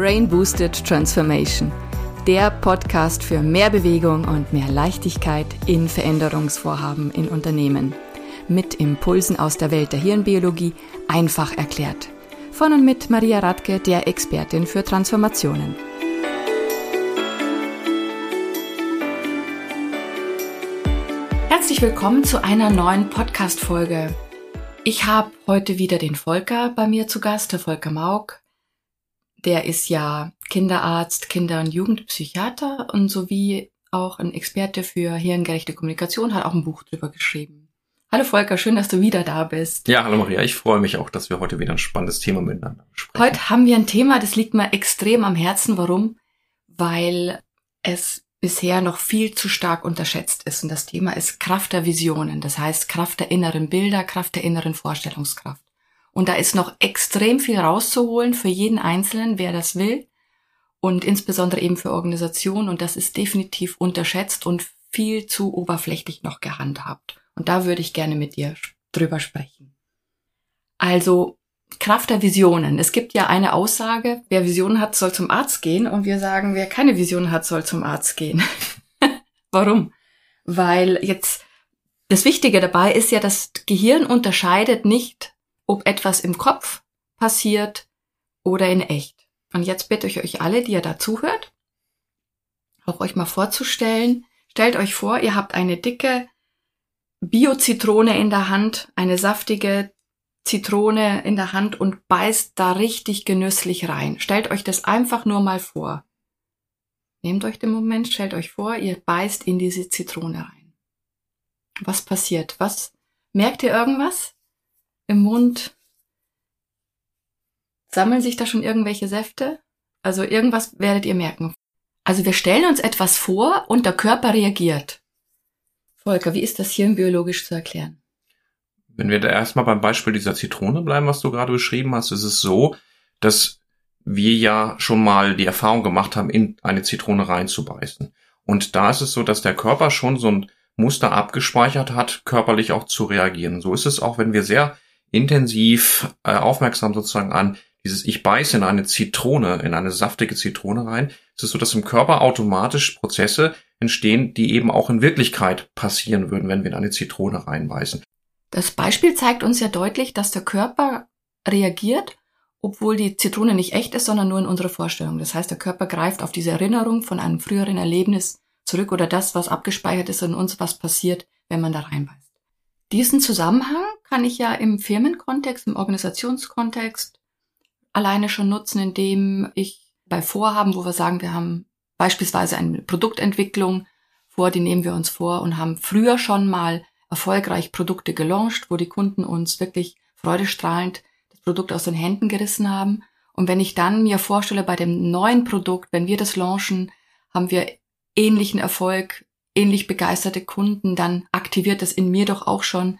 Brain Boosted Transformation, der Podcast für mehr Bewegung und mehr Leichtigkeit in Veränderungsvorhaben in Unternehmen. Mit Impulsen aus der Welt der Hirnbiologie einfach erklärt. Von und mit Maria Radke, der Expertin für Transformationen. Herzlich willkommen zu einer neuen Podcast-Folge. Ich habe heute wieder den Volker bei mir zu Gast, der Volker Maug. Der ist ja Kinderarzt, Kinder- und Jugendpsychiater und sowie auch ein Experte für hirngerechte Kommunikation, hat auch ein Buch drüber geschrieben. Hallo Volker, schön, dass du wieder da bist. Ja, hallo Maria, ich freue mich auch, dass wir heute wieder ein spannendes Thema miteinander besprechen. Heute haben wir ein Thema, das liegt mir extrem am Herzen. Warum? Weil es bisher noch viel zu stark unterschätzt ist. Und das Thema ist Kraft der Visionen. Das heißt Kraft der inneren Bilder, Kraft der inneren Vorstellungskraft. Und da ist noch extrem viel rauszuholen für jeden Einzelnen, wer das will. Und insbesondere eben für Organisationen. Und das ist definitiv unterschätzt und viel zu oberflächlich noch gehandhabt. Und da würde ich gerne mit dir drüber sprechen. Also Kraft der Visionen. Es gibt ja eine Aussage, wer Visionen hat, soll zum Arzt gehen. Und wir sagen, wer keine Visionen hat, soll zum Arzt gehen. Warum? Weil jetzt das Wichtige dabei ist ja, das Gehirn unterscheidet nicht, ob etwas im Kopf passiert oder in echt. Und jetzt bitte ich euch alle, die ihr da zuhört, auch euch mal vorzustellen. Stellt euch vor, ihr habt eine dicke Bio-Zitrone in der Hand, eine saftige Zitrone in der Hand und beißt da richtig genüsslich rein. Stellt euch das einfach nur mal vor. Nehmt euch den Moment, stellt euch vor, ihr beißt in diese Zitrone rein. Was passiert? Was? Merkt ihr irgendwas? Im Mund? Sammeln sich da schon irgendwelche Säfte? Also irgendwas werdet ihr merken. Also wir stellen uns etwas vor und der Körper reagiert. Volker, wie ist das hier biologisch zu erklären? Wenn wir da erstmal beim Beispiel dieser Zitrone bleiben, was du gerade beschrieben hast, ist es so, dass wir ja schon mal die Erfahrung gemacht haben, in eine Zitrone reinzubeißen. Und da ist es so, dass der Körper schon so ein Muster abgespeichert hat, körperlich auch zu reagieren. So ist es auch, wenn wir sehr intensiv äh, aufmerksam sozusagen an dieses Ich beiße in eine Zitrone, in eine saftige Zitrone rein, ist es so, dass im Körper automatisch Prozesse entstehen, die eben auch in Wirklichkeit passieren würden, wenn wir in eine Zitrone reinbeißen. Das Beispiel zeigt uns ja deutlich, dass der Körper reagiert, obwohl die Zitrone nicht echt ist, sondern nur in unserer Vorstellung. Das heißt, der Körper greift auf diese Erinnerung von einem früheren Erlebnis zurück oder das, was abgespeichert ist in uns, was passiert, wenn man da reinbeißt. Diesen Zusammenhang kann ich ja im Firmenkontext, im Organisationskontext alleine schon nutzen, indem ich bei Vorhaben, wo wir sagen, wir haben beispielsweise eine Produktentwicklung vor, die nehmen wir uns vor und haben früher schon mal erfolgreich Produkte gelauncht, wo die Kunden uns wirklich freudestrahlend das Produkt aus den Händen gerissen haben. Und wenn ich dann mir vorstelle, bei dem neuen Produkt, wenn wir das launchen, haben wir ähnlichen Erfolg, ähnlich begeisterte Kunden, dann aktiviert das in mir doch auch schon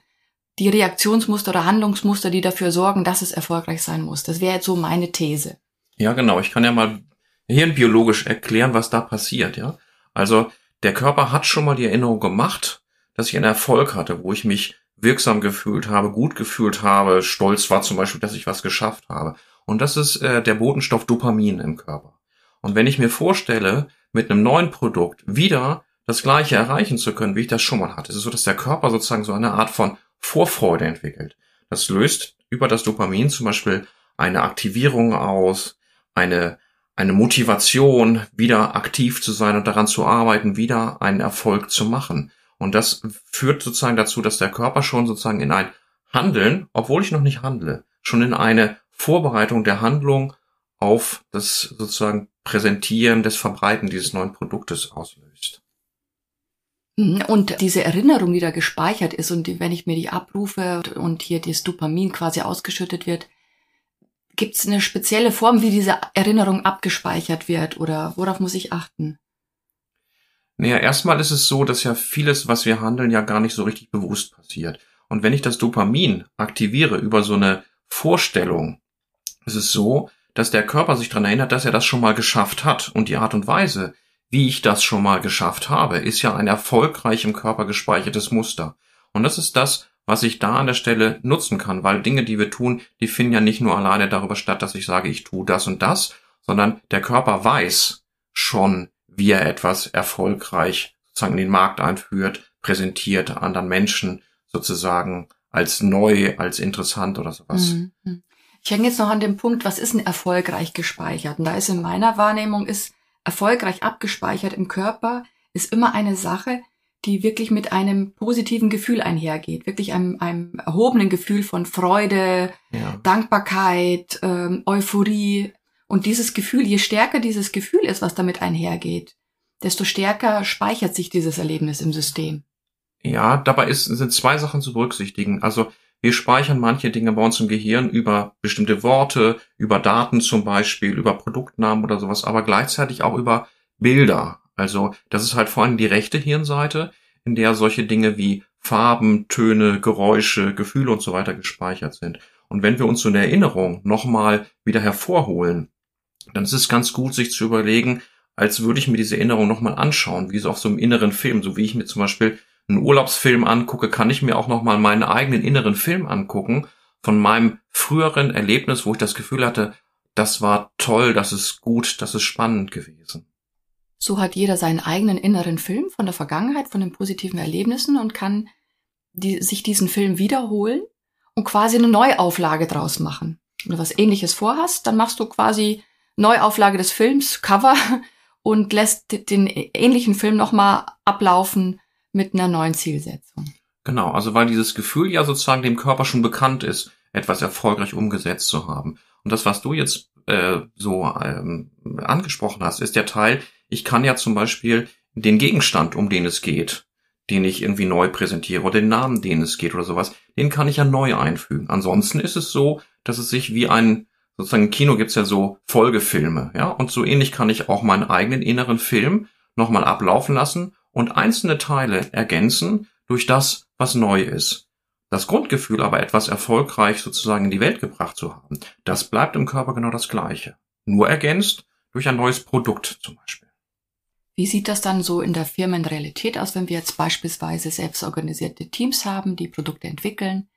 die Reaktionsmuster oder Handlungsmuster, die dafür sorgen, dass es erfolgreich sein muss. Das wäre jetzt so meine These. Ja, genau. Ich kann ja mal hirnbiologisch erklären, was da passiert, ja. Also, der Körper hat schon mal die Erinnerung gemacht, dass ich einen Erfolg hatte, wo ich mich wirksam gefühlt habe, gut gefühlt habe, stolz war zum Beispiel, dass ich was geschafft habe. Und das ist äh, der Botenstoff Dopamin im Körper. Und wenn ich mir vorstelle, mit einem neuen Produkt wieder das gleiche erreichen zu können, wie ich das schon mal hatte, ist es so, dass der Körper sozusagen so eine Art von Vorfreude entwickelt. Das löst über das Dopamin zum Beispiel eine Aktivierung aus, eine, eine Motivation, wieder aktiv zu sein und daran zu arbeiten, wieder einen Erfolg zu machen. Und das führt sozusagen dazu, dass der Körper schon sozusagen in ein Handeln, obwohl ich noch nicht handle, schon in eine Vorbereitung der Handlung auf das sozusagen Präsentieren, des Verbreiten dieses neuen Produktes auslöst. Mhm. Und diese Erinnerung, die da gespeichert ist und wenn ich mir die abrufe und hier das Dopamin quasi ausgeschüttet wird, gibt es eine spezielle Form, wie diese Erinnerung abgespeichert wird oder worauf muss ich achten? Naja, erstmal ist es so, dass ja vieles, was wir handeln, ja gar nicht so richtig bewusst passiert. Und wenn ich das Dopamin aktiviere über so eine Vorstellung, ist es so, dass der Körper sich daran erinnert, dass er das schon mal geschafft hat. Und die Art und Weise, wie ich das schon mal geschafft habe, ist ja ein erfolgreich im Körper gespeichertes Muster. Und das ist das, was ich da an der Stelle nutzen kann, weil Dinge, die wir tun, die finden ja nicht nur alleine darüber statt, dass ich sage, ich tue das und das, sondern der Körper weiß schon, wie er etwas erfolgreich sozusagen in den Markt einführt, präsentiert anderen Menschen sozusagen als neu, als interessant oder sowas. Mhm. Ich hänge jetzt noch an dem Punkt, was ist denn erfolgreich gespeichert? Und da ist in meiner Wahrnehmung ist erfolgreich abgespeichert im Körper ist immer eine Sache, die wirklich mit einem positiven Gefühl einhergeht, wirklich einem, einem erhobenen Gefühl von Freude, ja. Dankbarkeit, ähm, Euphorie. Und dieses Gefühl, je stärker dieses Gefühl ist, was damit einhergeht, desto stärker speichert sich dieses Erlebnis im System. Ja, dabei ist, sind zwei Sachen zu berücksichtigen. Also wir speichern manche Dinge bei uns im Gehirn über bestimmte Worte, über Daten zum Beispiel, über Produktnamen oder sowas, aber gleichzeitig auch über Bilder. Also das ist halt vor allem die rechte Hirnseite, in der solche Dinge wie Farben, Töne, Geräusche, Gefühle und so weiter gespeichert sind. Und wenn wir uns so eine Erinnerung nochmal wieder hervorholen, dann ist es ganz gut, sich zu überlegen, als würde ich mir diese Erinnerung nochmal anschauen, wie so auf so einem inneren Film, so wie ich mir zum Beispiel einen Urlaubsfilm angucke, kann ich mir auch nochmal meinen eigenen inneren Film angucken von meinem früheren Erlebnis, wo ich das Gefühl hatte, das war toll, das ist gut, das ist spannend gewesen. So hat jeder seinen eigenen inneren Film von der Vergangenheit, von den positiven Erlebnissen und kann die, sich diesen Film wiederholen und quasi eine Neuauflage draus machen. Wenn du was ähnliches vorhast, dann machst du quasi Neuauflage des Films, Cover und lässt den ähnlichen Film nochmal ablaufen mit einer neuen Zielsetzung. Genau, also weil dieses Gefühl ja sozusagen dem Körper schon bekannt ist, etwas erfolgreich umgesetzt zu haben. Und das, was du jetzt äh, so ähm, angesprochen hast, ist der Teil, ich kann ja zum Beispiel den Gegenstand, um den es geht, den ich irgendwie neu präsentiere oder den Namen, den es geht oder sowas, den kann ich ja neu einfügen. Ansonsten ist es so, dass es sich wie ein, sozusagen im Kino gibt's ja so Folgefilme, ja, und so ähnlich kann ich auch meinen eigenen inneren Film nochmal ablaufen lassen und einzelne Teile ergänzen durch das, was neu ist. Das Grundgefühl aber etwas erfolgreich sozusagen in die Welt gebracht zu haben, das bleibt im Körper genau das gleiche. Nur ergänzt durch ein neues Produkt zum Beispiel. Wie sieht das dann so in der Firmenrealität aus, wenn wir jetzt beispielsweise selbstorganisierte Teams haben, die Produkte entwickeln?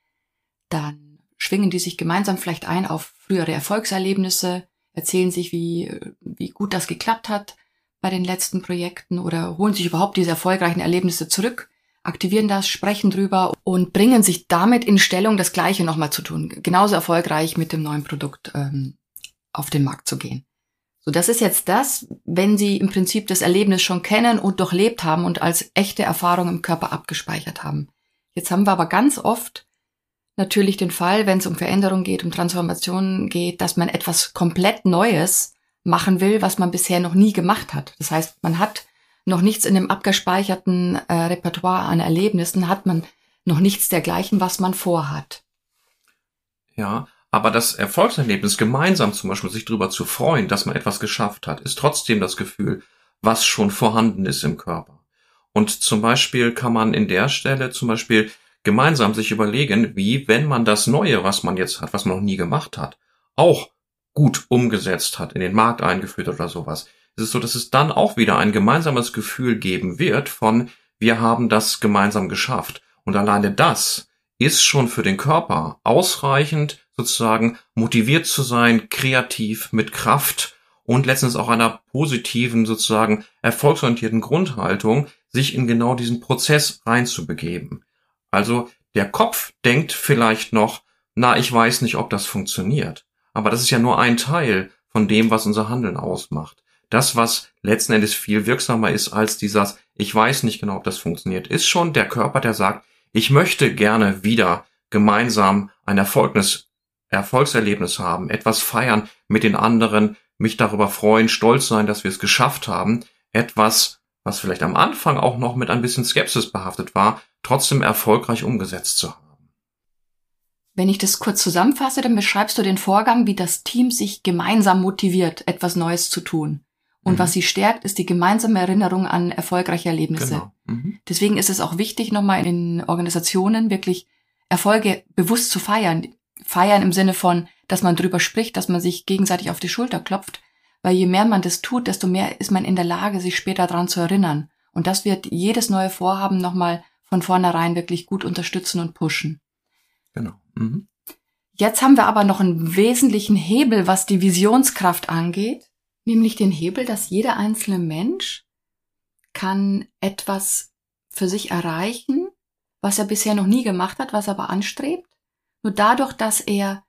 Dann schwingen die sich gemeinsam vielleicht ein auf frühere Erfolgserlebnisse, erzählen sich, wie, wie gut das geklappt hat, bei den letzten Projekten oder holen sich überhaupt diese erfolgreichen Erlebnisse zurück, aktivieren das, sprechen drüber und bringen sich damit in Stellung, das Gleiche nochmal zu tun, genauso erfolgreich mit dem neuen Produkt ähm, auf den Markt zu gehen. So, das ist jetzt das, wenn Sie im Prinzip das Erlebnis schon kennen und durchlebt haben und als echte Erfahrung im Körper abgespeichert haben. Jetzt haben wir aber ganz oft natürlich den Fall, wenn es um Veränderung geht, um Transformationen geht, dass man etwas komplett Neues machen will, was man bisher noch nie gemacht hat. Das heißt, man hat noch nichts in dem abgespeicherten äh, Repertoire an Erlebnissen, hat man noch nichts dergleichen, was man vorhat. Ja, aber das Erfolgserlebnis, gemeinsam zum Beispiel sich darüber zu freuen, dass man etwas geschafft hat, ist trotzdem das Gefühl, was schon vorhanden ist im Körper. Und zum Beispiel kann man in der Stelle zum Beispiel gemeinsam sich überlegen, wie, wenn man das Neue, was man jetzt hat, was man noch nie gemacht hat, auch gut umgesetzt hat, in den Markt eingeführt oder sowas, ist es so, dass es dann auch wieder ein gemeinsames Gefühl geben wird von, wir haben das gemeinsam geschafft. Und alleine das ist schon für den Körper ausreichend, sozusagen motiviert zu sein, kreativ, mit Kraft und letztens auch einer positiven, sozusagen erfolgsorientierten Grundhaltung, sich in genau diesen Prozess reinzubegeben. Also der Kopf denkt vielleicht noch, na, ich weiß nicht, ob das funktioniert. Aber das ist ja nur ein Teil von dem, was unser Handeln ausmacht. Das, was letzten Endes viel wirksamer ist als dieses, ich weiß nicht genau, ob das funktioniert, ist schon der Körper, der sagt, ich möchte gerne wieder gemeinsam ein Erfolgnis, Erfolgserlebnis haben, etwas feiern mit den anderen, mich darüber freuen, stolz sein, dass wir es geschafft haben, etwas, was vielleicht am Anfang auch noch mit ein bisschen Skepsis behaftet war, trotzdem erfolgreich umgesetzt zu haben. Wenn ich das kurz zusammenfasse, dann beschreibst du den Vorgang, wie das Team sich gemeinsam motiviert, etwas Neues zu tun. Und mhm. was sie stärkt, ist die gemeinsame Erinnerung an erfolgreiche Erlebnisse. Genau. Mhm. Deswegen ist es auch wichtig, nochmal in Organisationen wirklich Erfolge bewusst zu feiern. Feiern im Sinne von, dass man drüber spricht, dass man sich gegenseitig auf die Schulter klopft. Weil je mehr man das tut, desto mehr ist man in der Lage, sich später daran zu erinnern. Und das wird jedes neue Vorhaben nochmal von vornherein wirklich gut unterstützen und pushen. Genau. Mhm. Jetzt haben wir aber noch einen wesentlichen Hebel, was die Visionskraft angeht. Nämlich den Hebel, dass jeder einzelne Mensch kann etwas für sich erreichen, was er bisher noch nie gemacht hat, was er aber anstrebt. Nur dadurch, dass er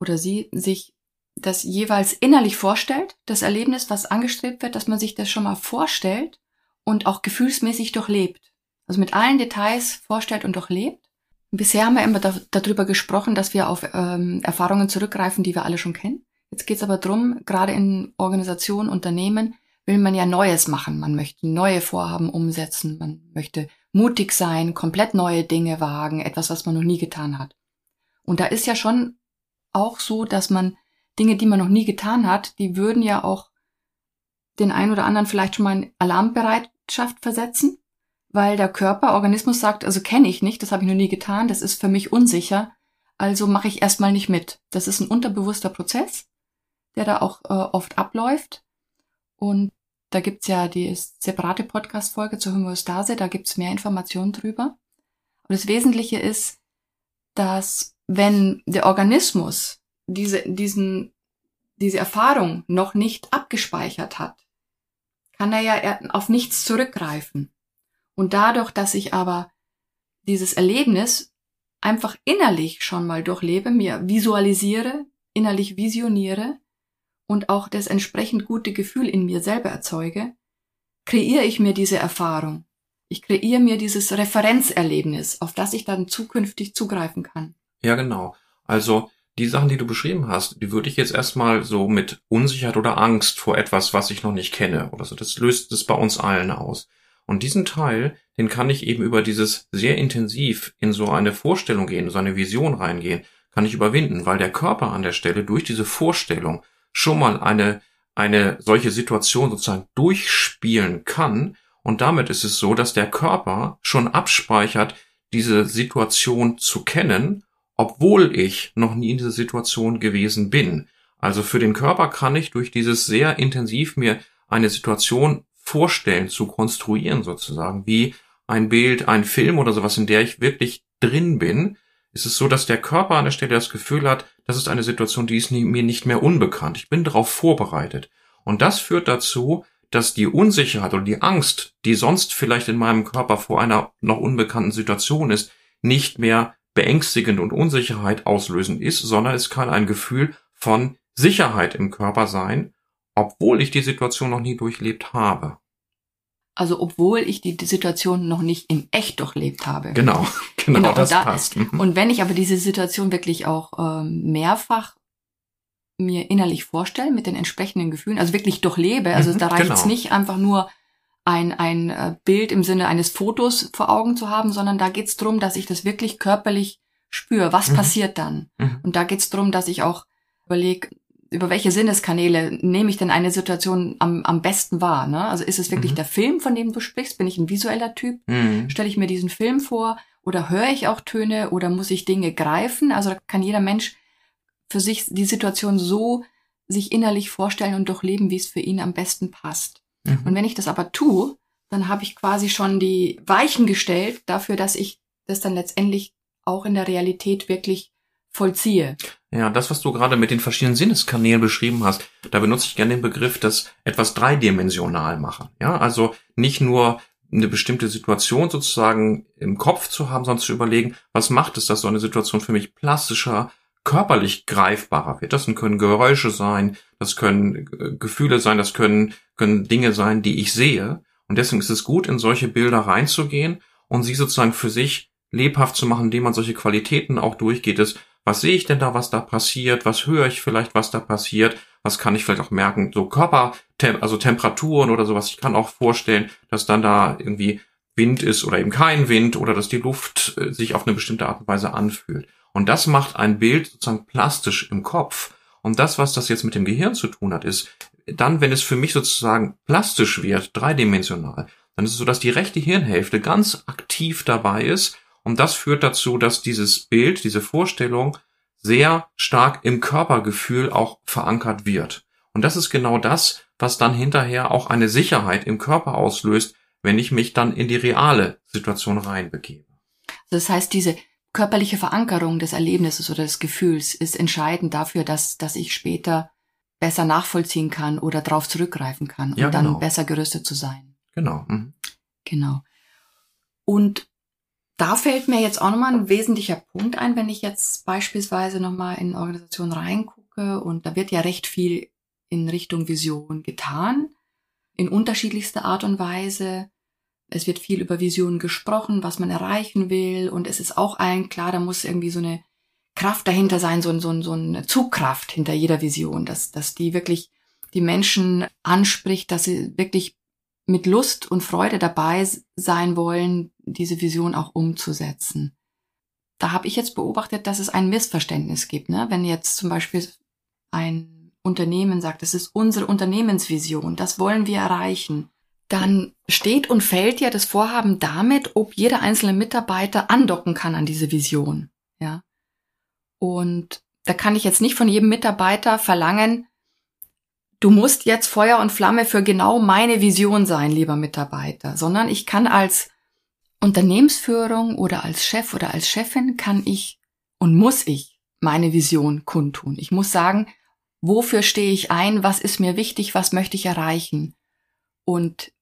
oder sie sich das jeweils innerlich vorstellt, das Erlebnis, was angestrebt wird, dass man sich das schon mal vorstellt und auch gefühlsmäßig durchlebt. Also mit allen Details vorstellt und durchlebt. Bisher haben wir immer da, darüber gesprochen, dass wir auf ähm, Erfahrungen zurückgreifen, die wir alle schon kennen. Jetzt geht es aber drum, gerade in Organisationen, Unternehmen, will man ja Neues machen. Man möchte neue Vorhaben umsetzen. Man möchte mutig sein, komplett neue Dinge wagen, etwas, was man noch nie getan hat. Und da ist ja schon auch so, dass man Dinge, die man noch nie getan hat, die würden ja auch den einen oder anderen vielleicht schon mal in Alarmbereitschaft versetzen, weil der Körper, Organismus sagt, also kenne ich nicht, das habe ich noch nie getan, das ist für mich unsicher, also mache ich erstmal nicht mit. Das ist ein unterbewusster Prozess, der da auch äh, oft abläuft. Und da gibt's ja die separate Podcast-Folge zur Homöostase, da gibt's mehr Informationen drüber. Und das Wesentliche ist, dass wenn der Organismus diese, diesen, diese Erfahrung noch nicht abgespeichert hat, kann er ja auf nichts zurückgreifen. Und dadurch, dass ich aber dieses Erlebnis einfach innerlich schon mal durchlebe, mir visualisiere, innerlich visioniere und auch das entsprechend gute Gefühl in mir selber erzeuge, kreiere ich mir diese Erfahrung. Ich kreiere mir dieses Referenzerlebnis, auf das ich dann zukünftig zugreifen kann. Ja, genau. Also die Sachen, die du beschrieben hast, die würde ich jetzt erstmal so mit Unsicherheit oder Angst vor etwas, was ich noch nicht kenne oder so. Das löst es bei uns allen aus. Und diesen Teil, den kann ich eben über dieses sehr intensiv in so eine Vorstellung gehen, so eine Vision reingehen, kann ich überwinden, weil der Körper an der Stelle durch diese Vorstellung schon mal eine, eine solche Situation sozusagen durchspielen kann. Und damit ist es so, dass der Körper schon abspeichert, diese Situation zu kennen obwohl ich noch nie in dieser Situation gewesen bin. Also für den Körper kann ich durch dieses sehr intensiv mir eine Situation vorstellen, zu konstruieren sozusagen, wie ein Bild, ein Film oder sowas, in der ich wirklich drin bin, ist es so, dass der Körper an der Stelle das Gefühl hat, das ist eine Situation, die ist mir nicht mehr unbekannt. Ich bin darauf vorbereitet. Und das führt dazu, dass die Unsicherheit oder die Angst, die sonst vielleicht in meinem Körper vor einer noch unbekannten Situation ist, nicht mehr beängstigend und Unsicherheit auslösend ist, sondern es kann ein Gefühl von Sicherheit im Körper sein, obwohl ich die Situation noch nie durchlebt habe. Also obwohl ich die, die Situation noch nicht in echt durchlebt habe. Genau, genau, genau das da, passt. Mhm. Und wenn ich aber diese Situation wirklich auch ähm, mehrfach mir innerlich vorstelle mit den entsprechenden Gefühlen, also wirklich durchlebe, also mhm, da reicht es genau. nicht einfach nur ein, ein äh, Bild im Sinne eines Fotos vor Augen zu haben, sondern da geht's drum, dass ich das wirklich körperlich spüre. Was mhm. passiert dann? Mhm. Und da geht's drum, dass ich auch überlege, über welche Sinneskanäle nehme ich denn eine Situation am, am besten wahr? Ne? Also ist es wirklich mhm. der Film, von dem du sprichst? Bin ich ein visueller Typ? Mhm. Stelle ich mir diesen Film vor? Oder höre ich auch Töne? Oder muss ich Dinge greifen? Also kann jeder Mensch für sich die Situation so sich innerlich vorstellen und durchleben, wie es für ihn am besten passt. Mhm. Und wenn ich das aber tue, dann habe ich quasi schon die Weichen gestellt dafür, dass ich das dann letztendlich auch in der Realität wirklich vollziehe. Ja, das, was du gerade mit den verschiedenen Sinneskanälen beschrieben hast, da benutze ich gerne den Begriff, das etwas dreidimensional machen. Ja, also nicht nur eine bestimmte Situation sozusagen im Kopf zu haben, sondern zu überlegen, was macht es, dass so eine Situation für mich plastischer, körperlich greifbarer wird. Das können Geräusche sein, das können äh, Gefühle sein, das können, können Dinge sein, die ich sehe. Und deswegen ist es gut, in solche Bilder reinzugehen und sie sozusagen für sich lebhaft zu machen, indem man solche Qualitäten auch durchgeht. Ist, was sehe ich denn da, was da passiert? Was höre ich vielleicht, was da passiert? Was kann ich vielleicht auch merken? So Körper, also Temperaturen oder sowas. Ich kann auch vorstellen, dass dann da irgendwie Wind ist oder eben kein Wind oder dass die Luft äh, sich auf eine bestimmte Art und Weise anfühlt. Und das macht ein Bild sozusagen plastisch im Kopf. Und das, was das jetzt mit dem Gehirn zu tun hat, ist, dann, wenn es für mich sozusagen plastisch wird, dreidimensional, dann ist es so, dass die rechte Hirnhälfte ganz aktiv dabei ist. Und das führt dazu, dass dieses Bild, diese Vorstellung sehr stark im Körpergefühl auch verankert wird. Und das ist genau das, was dann hinterher auch eine Sicherheit im Körper auslöst, wenn ich mich dann in die reale Situation reinbegebe. Das heißt, diese körperliche Verankerung des Erlebnisses oder des Gefühls ist entscheidend dafür, dass, dass ich später besser nachvollziehen kann oder drauf zurückgreifen kann, um Ja, dann genau. besser gerüstet zu sein. Genau. Mhm. Genau. Und da fällt mir jetzt auch nochmal ein wesentlicher Punkt ein, wenn ich jetzt beispielsweise nochmal in Organisationen reingucke und da wird ja recht viel in Richtung Vision getan, in unterschiedlichster Art und Weise. Es wird viel über Visionen gesprochen, was man erreichen will und es ist auch allen klar, da muss irgendwie so eine Kraft dahinter sein, so, so, so eine Zugkraft hinter jeder Vision, dass, dass die wirklich die Menschen anspricht, dass sie wirklich mit Lust und Freude dabei sein wollen, diese Vision auch umzusetzen. Da habe ich jetzt beobachtet, dass es ein Missverständnis gibt. Ne? Wenn jetzt zum Beispiel ein Unternehmen sagt, das ist unsere Unternehmensvision, das wollen wir erreichen, dann steht und fällt ja das Vorhaben damit, ob jeder einzelne Mitarbeiter andocken kann an diese Vision. Ja. Und da kann ich jetzt nicht von jedem Mitarbeiter verlangen, du musst jetzt Feuer und Flamme für genau meine Vision sein, lieber Mitarbeiter, sondern ich kann als Unternehmensführung oder als Chef oder als Chefin kann ich und muss ich meine Vision kundtun. Ich muss sagen, wofür stehe ich ein, was ist mir wichtig, was möchte ich erreichen. Und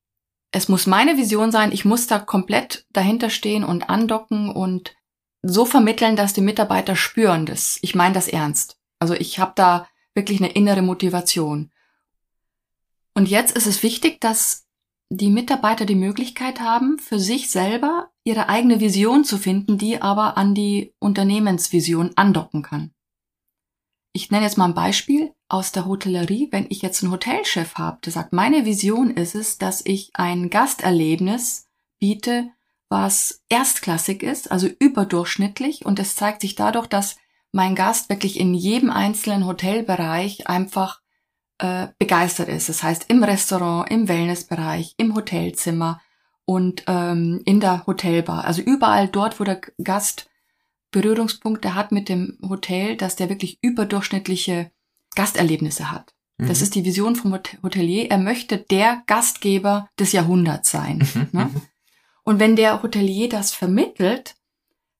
es muss meine Vision sein, ich muss da komplett dahinter stehen und andocken und so vermitteln, dass die Mitarbeiter spüren das. Ich meine das ernst. Also ich habe da wirklich eine innere Motivation. Und jetzt ist es wichtig, dass die Mitarbeiter die Möglichkeit haben, für sich selber ihre eigene Vision zu finden, die aber an die Unternehmensvision andocken kann. Ich nenne jetzt mal ein Beispiel aus der Hotellerie. Wenn ich jetzt einen Hotelchef habe, der sagt, meine Vision ist es, dass ich ein Gasterlebnis biete, was erstklassig ist, also überdurchschnittlich. Und es zeigt sich dadurch, dass mein Gast wirklich in jedem einzelnen Hotelbereich einfach äh, begeistert ist. Das heißt im Restaurant, im Wellnessbereich, im Hotelzimmer und ähm, in der Hotelbar. Also überall dort, wo der Gast Berührungspunkte hat mit dem Hotel, dass der wirklich überdurchschnittliche Gasterlebnisse hat. Das Mhm. ist die Vision vom Hot- Hotelier. Er möchte der Gastgeber des Jahrhunderts sein. Mhm. Ne? Mhm. Und wenn der Hotelier das vermittelt,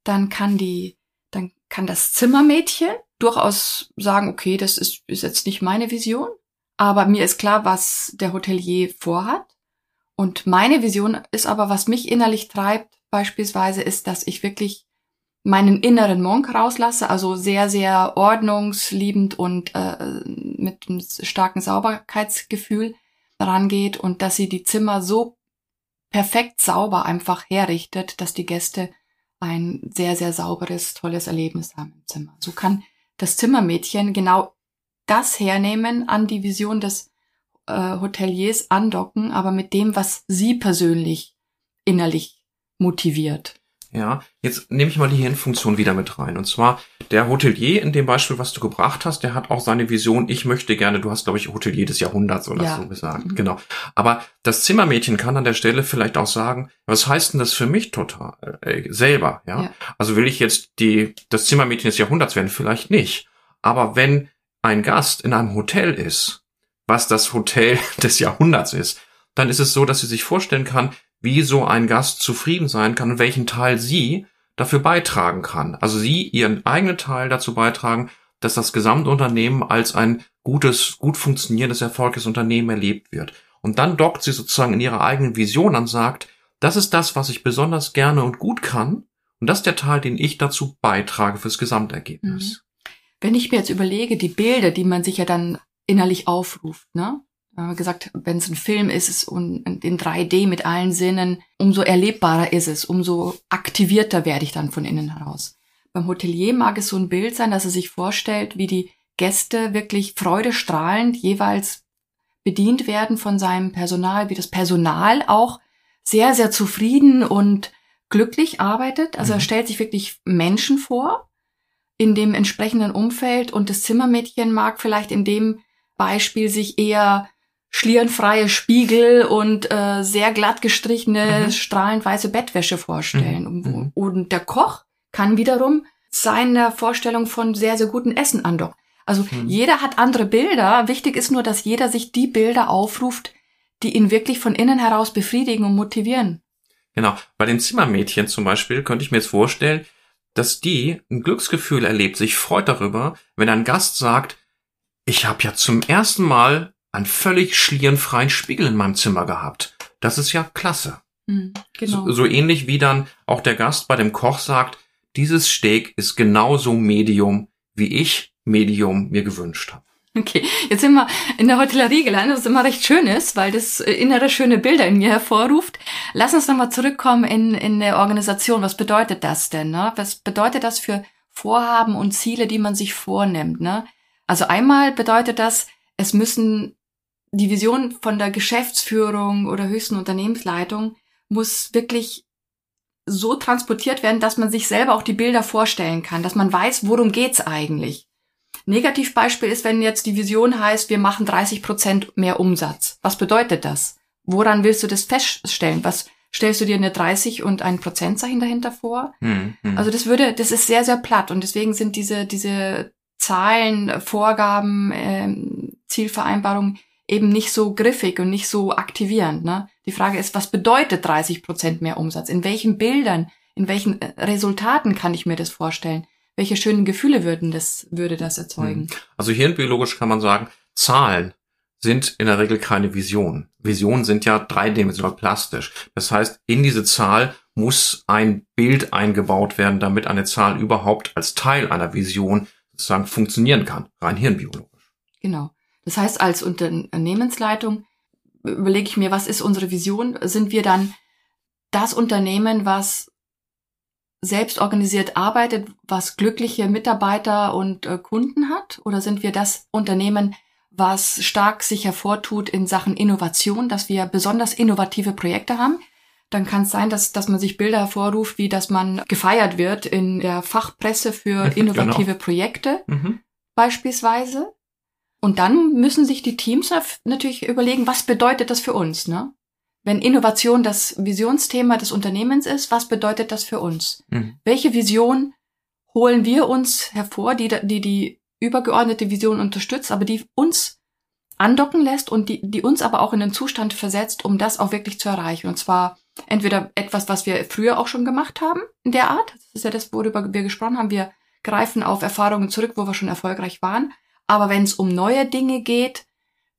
dann kann die, dann kann das Zimmermädchen durchaus sagen, okay, das ist, ist jetzt nicht meine Vision, aber mir ist klar, was der Hotelier vorhat. Und meine Vision ist aber, was mich innerlich treibt, beispielsweise, ist, dass ich wirklich meinen inneren Monk rauslasse, also sehr, sehr ordnungsliebend und äh, mit einem starken Sauberkeitsgefühl rangeht und dass sie die Zimmer so perfekt sauber einfach herrichtet, dass die Gäste ein sehr, sehr sauberes, tolles Erlebnis haben im Zimmer. So kann das Zimmermädchen genau das hernehmen, an die Vision des äh, Hoteliers andocken, aber mit dem, was sie persönlich innerlich motiviert. Ja, jetzt nehme ich mal die Hirnfunktion wieder mit rein. Und zwar der Hotelier in dem Beispiel, was du gebracht hast, der hat auch seine Vision, ich möchte gerne, du hast, glaube ich, Hotelier des Jahrhunderts oder Ja. so gesagt. Mhm. Genau. Aber das Zimmermädchen kann an der Stelle vielleicht auch sagen, was heißt denn das für mich total äh, selber? Ja? Ja. Also will ich jetzt die, das Zimmermädchen des Jahrhunderts werden? Vielleicht nicht. Aber wenn ein Gast in einem Hotel ist, was das Hotel des Jahrhunderts ist, dann ist es so, dass sie sich vorstellen kann, wie so ein Gast zufrieden sein kann und welchen Teil sie dafür beitragen kann. Also sie ihren eigenen Teil dazu beitragen, dass das Gesamtunternehmen als ein gutes, gut funktionierendes, erfolgreiches Unternehmen erlebt wird. Und dann dockt sie sozusagen in ihrer eigenen Vision an, sagt, das ist das, was ich besonders gerne und gut kann. Und das ist der Teil, den ich dazu beitrage fürs Gesamtergebnis. Wenn ich mir jetzt überlege, die Bilder, die man sich ja dann innerlich aufruft, ne? Wir haben gesagt, wenn es ein Film ist, ist in 3D mit allen Sinnen, umso erlebbarer ist es, umso aktivierter werde ich dann von innen heraus. Beim Hotelier mag es so ein Bild sein, dass er sich vorstellt, wie die Gäste wirklich freudestrahlend jeweils bedient werden von seinem Personal, wie das Personal auch sehr, sehr zufrieden und glücklich arbeitet. Also er Mhm. stellt sich wirklich Menschen vor in dem entsprechenden Umfeld und das Zimmermädchen mag vielleicht in dem Beispiel sich eher schlierenfreie Spiegel und äh, sehr glatt gestrichene, Mhm. strahlend weiße Bettwäsche vorstellen. Mhm. Und, Mhm. und der Koch kann wiederum seine Vorstellung von sehr, sehr gutem Essen andocken. Also Mhm. jeder hat andere Bilder. Wichtig ist nur, dass jeder sich die Bilder aufruft, die ihn wirklich von innen heraus befriedigen und motivieren. Genau. Bei den Zimmermädchen zum Beispiel könnte ich mir jetzt vorstellen, dass die ein Glücksgefühl erlebt, sich freut darüber, wenn ein Gast sagt, ich habe ja zum ersten Mal einen völlig schlierenfreien Spiegel in meinem Zimmer gehabt. Das ist ja klasse. Mhm, genau. So, so ähnlich wie dann auch der Gast bei dem Koch sagt, dieses Steak ist genauso Medium, wie ich Medium mir gewünscht habe. Okay, jetzt sind wir in der Hotellerie gelandet, was immer recht schön ist, weil das äh, innere schöne Bilder in mir hervorruft. Lass uns nochmal zurückkommen in, in der Organisation. Was bedeutet das denn? Ne? Was bedeutet das für Vorhaben und Ziele, die man sich vornimmt? Ne? Also einmal bedeutet das, es müssen die Vision von der Geschäftsführung oder höchsten Unternehmensleitung muss wirklich so transportiert werden, dass man sich selber auch die Bilder vorstellen kann, dass man weiß, worum geht's eigentlich. Negativbeispiel ist, wenn jetzt die Vision heißt, wir machen 30 Prozent mehr Umsatz. Was bedeutet das? Woran willst du das feststellen? Was stellst du dir eine 30 und ein Prozentzeichen dahinter vor? Hm, hm. Also das würde, das ist sehr, sehr platt und deswegen sind diese, diese Zahlen, Vorgaben, ähm, Zielvereinbarungen eben nicht so griffig und nicht so aktivierend. Ne? Die Frage ist, was bedeutet 30 Prozent mehr Umsatz? In welchen Bildern, in welchen äh, Resultaten kann ich mir das vorstellen? Welche schönen Gefühle würden das, würde das erzeugen? Hm. Also hirnbiologisch kann man sagen, Zahlen sind in der Regel keine Vision. Visionen sind ja dreidimensional plastisch. Das heißt, in diese Zahl muss ein Bild eingebaut werden, damit eine Zahl überhaupt als Teil einer Vision sozusagen funktionieren kann, rein hirnbiologisch. Genau. Das heißt, als Unternehmensleitung überlege ich mir, was ist unsere Vision? Sind wir dann das Unternehmen, was selbst organisiert arbeitet, was glückliche Mitarbeiter und äh, Kunden hat? Oder sind wir das Unternehmen, was stark sich hervortut in Sachen Innovation, dass wir besonders innovative Projekte haben? Dann kann es sein, dass, dass man sich Bilder hervorruft, wie dass man gefeiert wird in der Fachpresse für innovative genau. Projekte mhm. beispielsweise. Und dann müssen sich die Teams natürlich überlegen, was bedeutet das für uns, ne? Wenn Innovation das Visionsthema des Unternehmens ist, was bedeutet das für uns? Mhm. Welche Vision holen wir uns hervor, die, die die übergeordnete Vision unterstützt, aber die uns andocken lässt und die, die uns aber auch in den Zustand versetzt, um das auch wirklich zu erreichen. Und zwar entweder etwas, was wir früher auch schon gemacht haben, in der Art, das ist ja das, worüber wir gesprochen haben, wir greifen auf Erfahrungen zurück, wo wir schon erfolgreich waren. Aber wenn es um neue Dinge geht,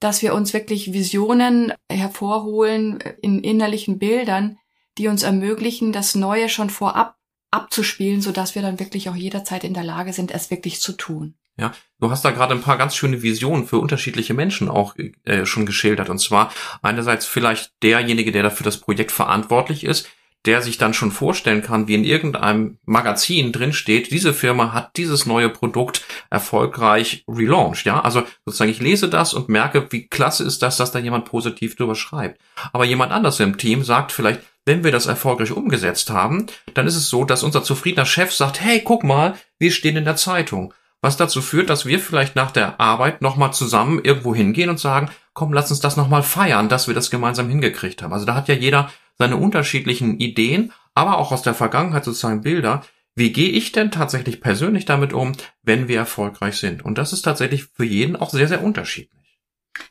dass wir uns wirklich Visionen hervorholen in innerlichen Bildern, die uns ermöglichen, das Neue schon vorab abzuspielen, so dass wir dann wirklich auch jederzeit in der Lage sind, es wirklich zu tun. Ja, du hast da gerade ein paar ganz schöne Visionen für unterschiedliche Menschen auch äh, schon geschildert. Und zwar einerseits vielleicht derjenige, der dafür das Projekt verantwortlich ist, der sich dann schon vorstellen kann, wie in irgendeinem Magazin drin steht, diese Firma hat dieses neue Produkt erfolgreich relaunched, ja? Also sozusagen ich lese das und merke, wie klasse ist das, dass da jemand positiv drüber schreibt. Aber jemand anders im Team sagt vielleicht, wenn wir das erfolgreich umgesetzt haben, dann ist es so, dass unser zufriedener Chef sagt, hey, guck mal, wir stehen in der Zeitung. Was dazu führt, dass wir vielleicht nach der Arbeit nochmal zusammen irgendwo hingehen und sagen, komm, lass uns das nochmal feiern, dass wir das gemeinsam hingekriegt haben. Also da hat ja jeder seine unterschiedlichen Ideen, aber auch aus der Vergangenheit sozusagen Bilder. Wie gehe ich denn tatsächlich persönlich damit um, wenn wir erfolgreich sind? Und das ist tatsächlich für jeden auch sehr, sehr unterschiedlich.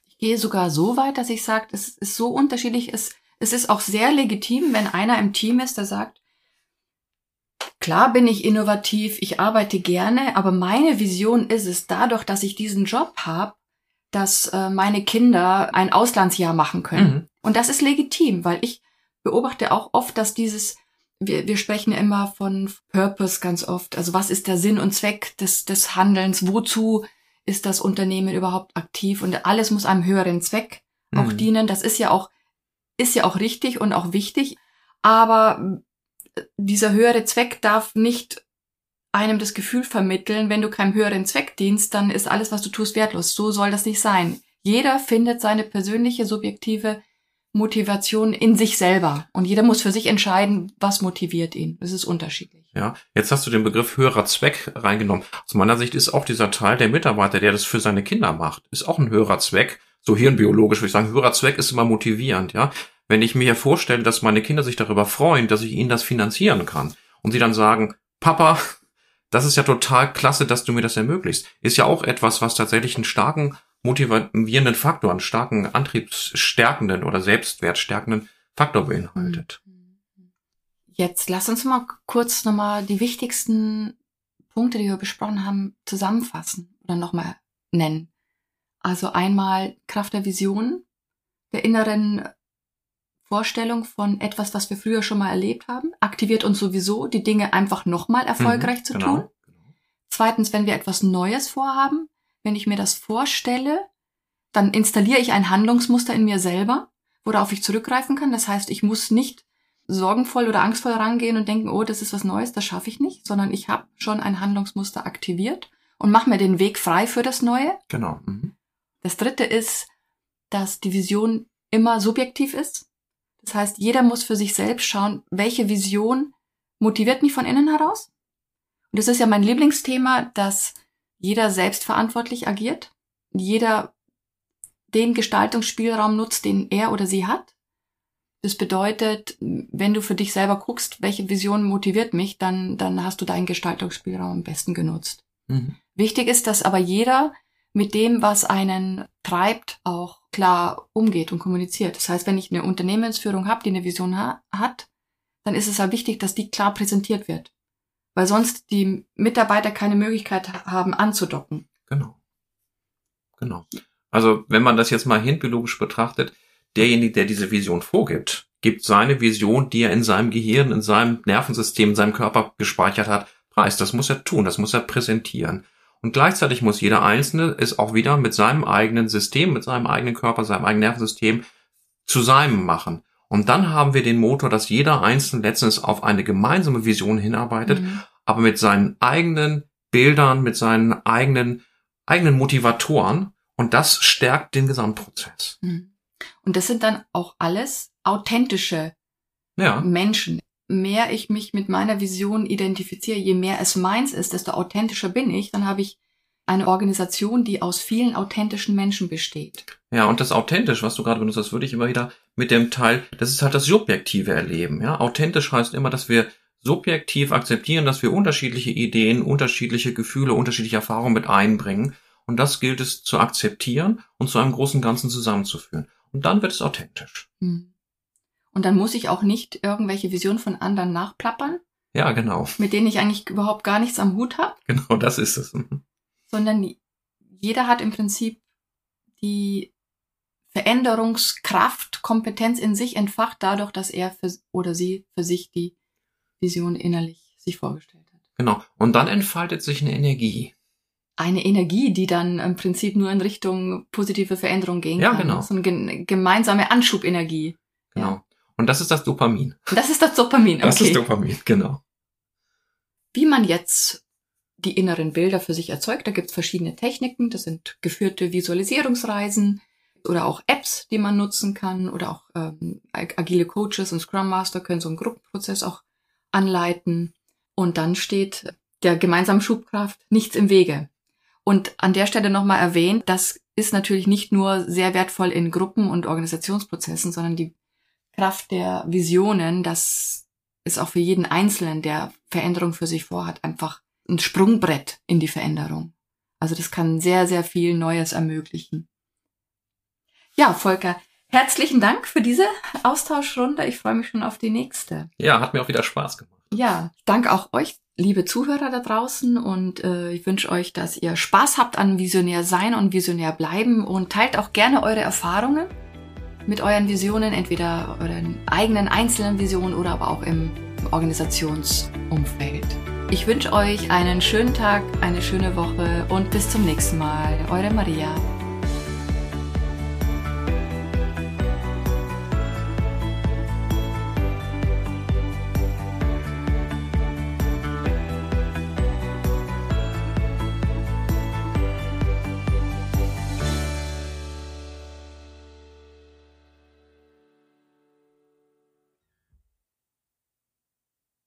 Ich gehe sogar so weit, dass ich sage, es ist so unterschiedlich, es, es ist auch sehr legitim, wenn einer im Team ist, der sagt, klar bin ich innovativ, ich arbeite gerne, aber meine Vision ist es, dadurch, dass ich diesen Job habe, dass äh, meine Kinder ein Auslandsjahr machen können. Mhm. Und das ist legitim, weil ich beobachte auch oft, dass dieses, wir, wir sprechen immer von Purpose ganz oft. Also was ist der Sinn und Zweck des, des Handelns? Wozu ist das Unternehmen überhaupt aktiv? Und alles muss einem höheren Zweck auch mhm. dienen. Das ist ja auch, ist ja auch richtig und auch wichtig. Aber dieser höhere Zweck darf nicht einem das Gefühl vermitteln, wenn du keinem höheren Zweck dienst, dann ist alles, was du tust, wertlos. So soll das nicht sein. Jeder findet seine persönliche, subjektive Motivation in sich selber. Und jeder muss für sich entscheiden, was motiviert ihn. Das ist unterschiedlich. Ja, jetzt hast du den Begriff höherer Zweck reingenommen. Aus meiner Sicht ist auch dieser Teil der Mitarbeiter, der das für seine Kinder macht, ist auch ein höherer Zweck. So hirnbiologisch würde ich sagen, höherer Zweck ist immer motivierend, ja. Wenn ich mir vorstelle, dass meine Kinder sich darüber freuen, dass ich ihnen das finanzieren kann und sie dann sagen, Papa, das ist ja total klasse, dass du mir das ermöglicht, ist ja auch etwas, was tatsächlich einen starken motivierenden Faktor, einen starken antriebsstärkenden oder selbstwertstärkenden Faktor beinhaltet. Jetzt lass uns mal kurz nochmal die wichtigsten Punkte, die wir besprochen haben, zusammenfassen oder nochmal nennen. Also einmal Kraft der Vision, der inneren Vorstellung von etwas, was wir früher schon mal erlebt haben, aktiviert uns sowieso, die Dinge einfach nochmal erfolgreich mhm, zu genau. tun. Zweitens, wenn wir etwas Neues vorhaben, wenn ich mir das vorstelle, dann installiere ich ein Handlungsmuster in mir selber, worauf ich zurückgreifen kann. Das heißt, ich muss nicht sorgenvoll oder angstvoll rangehen und denken, oh, das ist was Neues, das schaffe ich nicht, sondern ich habe schon ein Handlungsmuster aktiviert und mache mir den Weg frei für das Neue. Genau. Mhm. Das dritte ist, dass die Vision immer subjektiv ist. Das heißt, jeder muss für sich selbst schauen, welche Vision motiviert mich von innen heraus. Und das ist ja mein Lieblingsthema, dass jeder selbstverantwortlich agiert, jeder den Gestaltungsspielraum nutzt, den er oder sie hat. Das bedeutet, wenn du für dich selber guckst, welche Vision motiviert mich, dann, dann hast du deinen Gestaltungsspielraum am besten genutzt. Mhm. Wichtig ist, dass aber jeder mit dem, was einen treibt, auch klar umgeht und kommuniziert. Das heißt, wenn ich eine Unternehmensführung habe, die eine Vision ha hat, dann ist es ja wichtig, dass die klar präsentiert wird. Weil sonst die Mitarbeiter keine Möglichkeit haben, anzudocken. Genau. Genau. Also, wenn man das jetzt mal hirnbiologisch betrachtet, derjenige, der diese Vision vorgibt, gibt seine Vision, die er in seinem Gehirn, in seinem Nervensystem, in seinem Körper gespeichert hat, preis. Das muss er tun, das muss er präsentieren. Und gleichzeitig muss jeder Einzelne es auch wieder mit seinem eigenen System, mit seinem eigenen Körper, seinem eigenen Nervensystem zu seinem machen. Und dann haben wir den Motor, dass jeder Einzelne letztens auf eine gemeinsame Vision hinarbeitet, mhm. Aber mit seinen eigenen Bildern, mit seinen eigenen, eigenen Motivatoren. Und das stärkt den Gesamtprozess. Mhm. Und das sind dann auch alles authentische ja. Menschen mehr ich mich mit meiner Vision identifiziere, je mehr es meins ist, desto authentischer bin ich, dann habe ich eine Organisation, die aus vielen authentischen Menschen besteht. Ja, und das authentisch, was du gerade benutzt hast, würde ich immer wieder mit dem Teil, das ist halt das subjektive Erleben. Ja, authentisch heißt immer, dass wir subjektiv akzeptieren, dass wir unterschiedliche Ideen, unterschiedliche Gefühle, unterschiedliche Erfahrungen mit einbringen. Und das gilt es zu akzeptieren und zu einem großen Ganzen zusammenzuführen. Und dann wird es authentisch. Hm. Und dann muss ich auch nicht irgendwelche Visionen von anderen nachplappern. Ja, genau. Mit denen ich eigentlich überhaupt gar nichts am Hut habe. Genau, das ist es. Mhm. Sondern jeder hat im Prinzip die Veränderungskraft, Kompetenz in sich entfacht, dadurch, dass er für, oder sie für sich die Vision innerlich sich vorgestellt hat. Genau. Und dann entfaltet sich eine Energie. Eine Energie, die dann im Prinzip nur in Richtung positive Veränderung gehen ja, kann. Ja, genau. So eine gemeinsame Anschubenergie. Genau. Ja. Und das ist das Dopamin. Das ist das Dopamin, okay. Das ist Dopamin, genau. Wie man jetzt die inneren Bilder für sich erzeugt, da gibt es verschiedene Techniken. Das sind geführte Visualisierungsreisen oder auch Apps, die man nutzen kann oder auch ähm, agile Coaches und Scrum Master können so einen Gruppenprozess auch anleiten. Und dann steht der gemeinsamen Schubkraft nichts im Wege. Und an der Stelle nochmal erwähnt, das ist natürlich nicht nur sehr wertvoll in Gruppen und Organisationsprozessen, sondern die Kraft der Visionen, das ist auch für jeden Einzelnen, der Veränderung für sich vorhat, einfach ein Sprungbrett in die Veränderung. Also das kann sehr, sehr viel Neues ermöglichen. Ja, Volker, herzlichen Dank für diese Austauschrunde. Ich freue mich schon auf die nächste. Ja, hat mir auch wieder Spaß gemacht. Ja, danke auch euch, liebe Zuhörer da draußen. Und äh, ich wünsche euch, dass ihr Spaß habt an Visionär sein und Visionär bleiben und teilt auch gerne eure Erfahrungen mit euren Visionen, entweder euren eigenen einzelnen Visionen oder aber auch im Organisationsumfeld. Ich wünsche euch einen schönen Tag, eine schöne Woche und bis zum nächsten Mal. Eure Maria.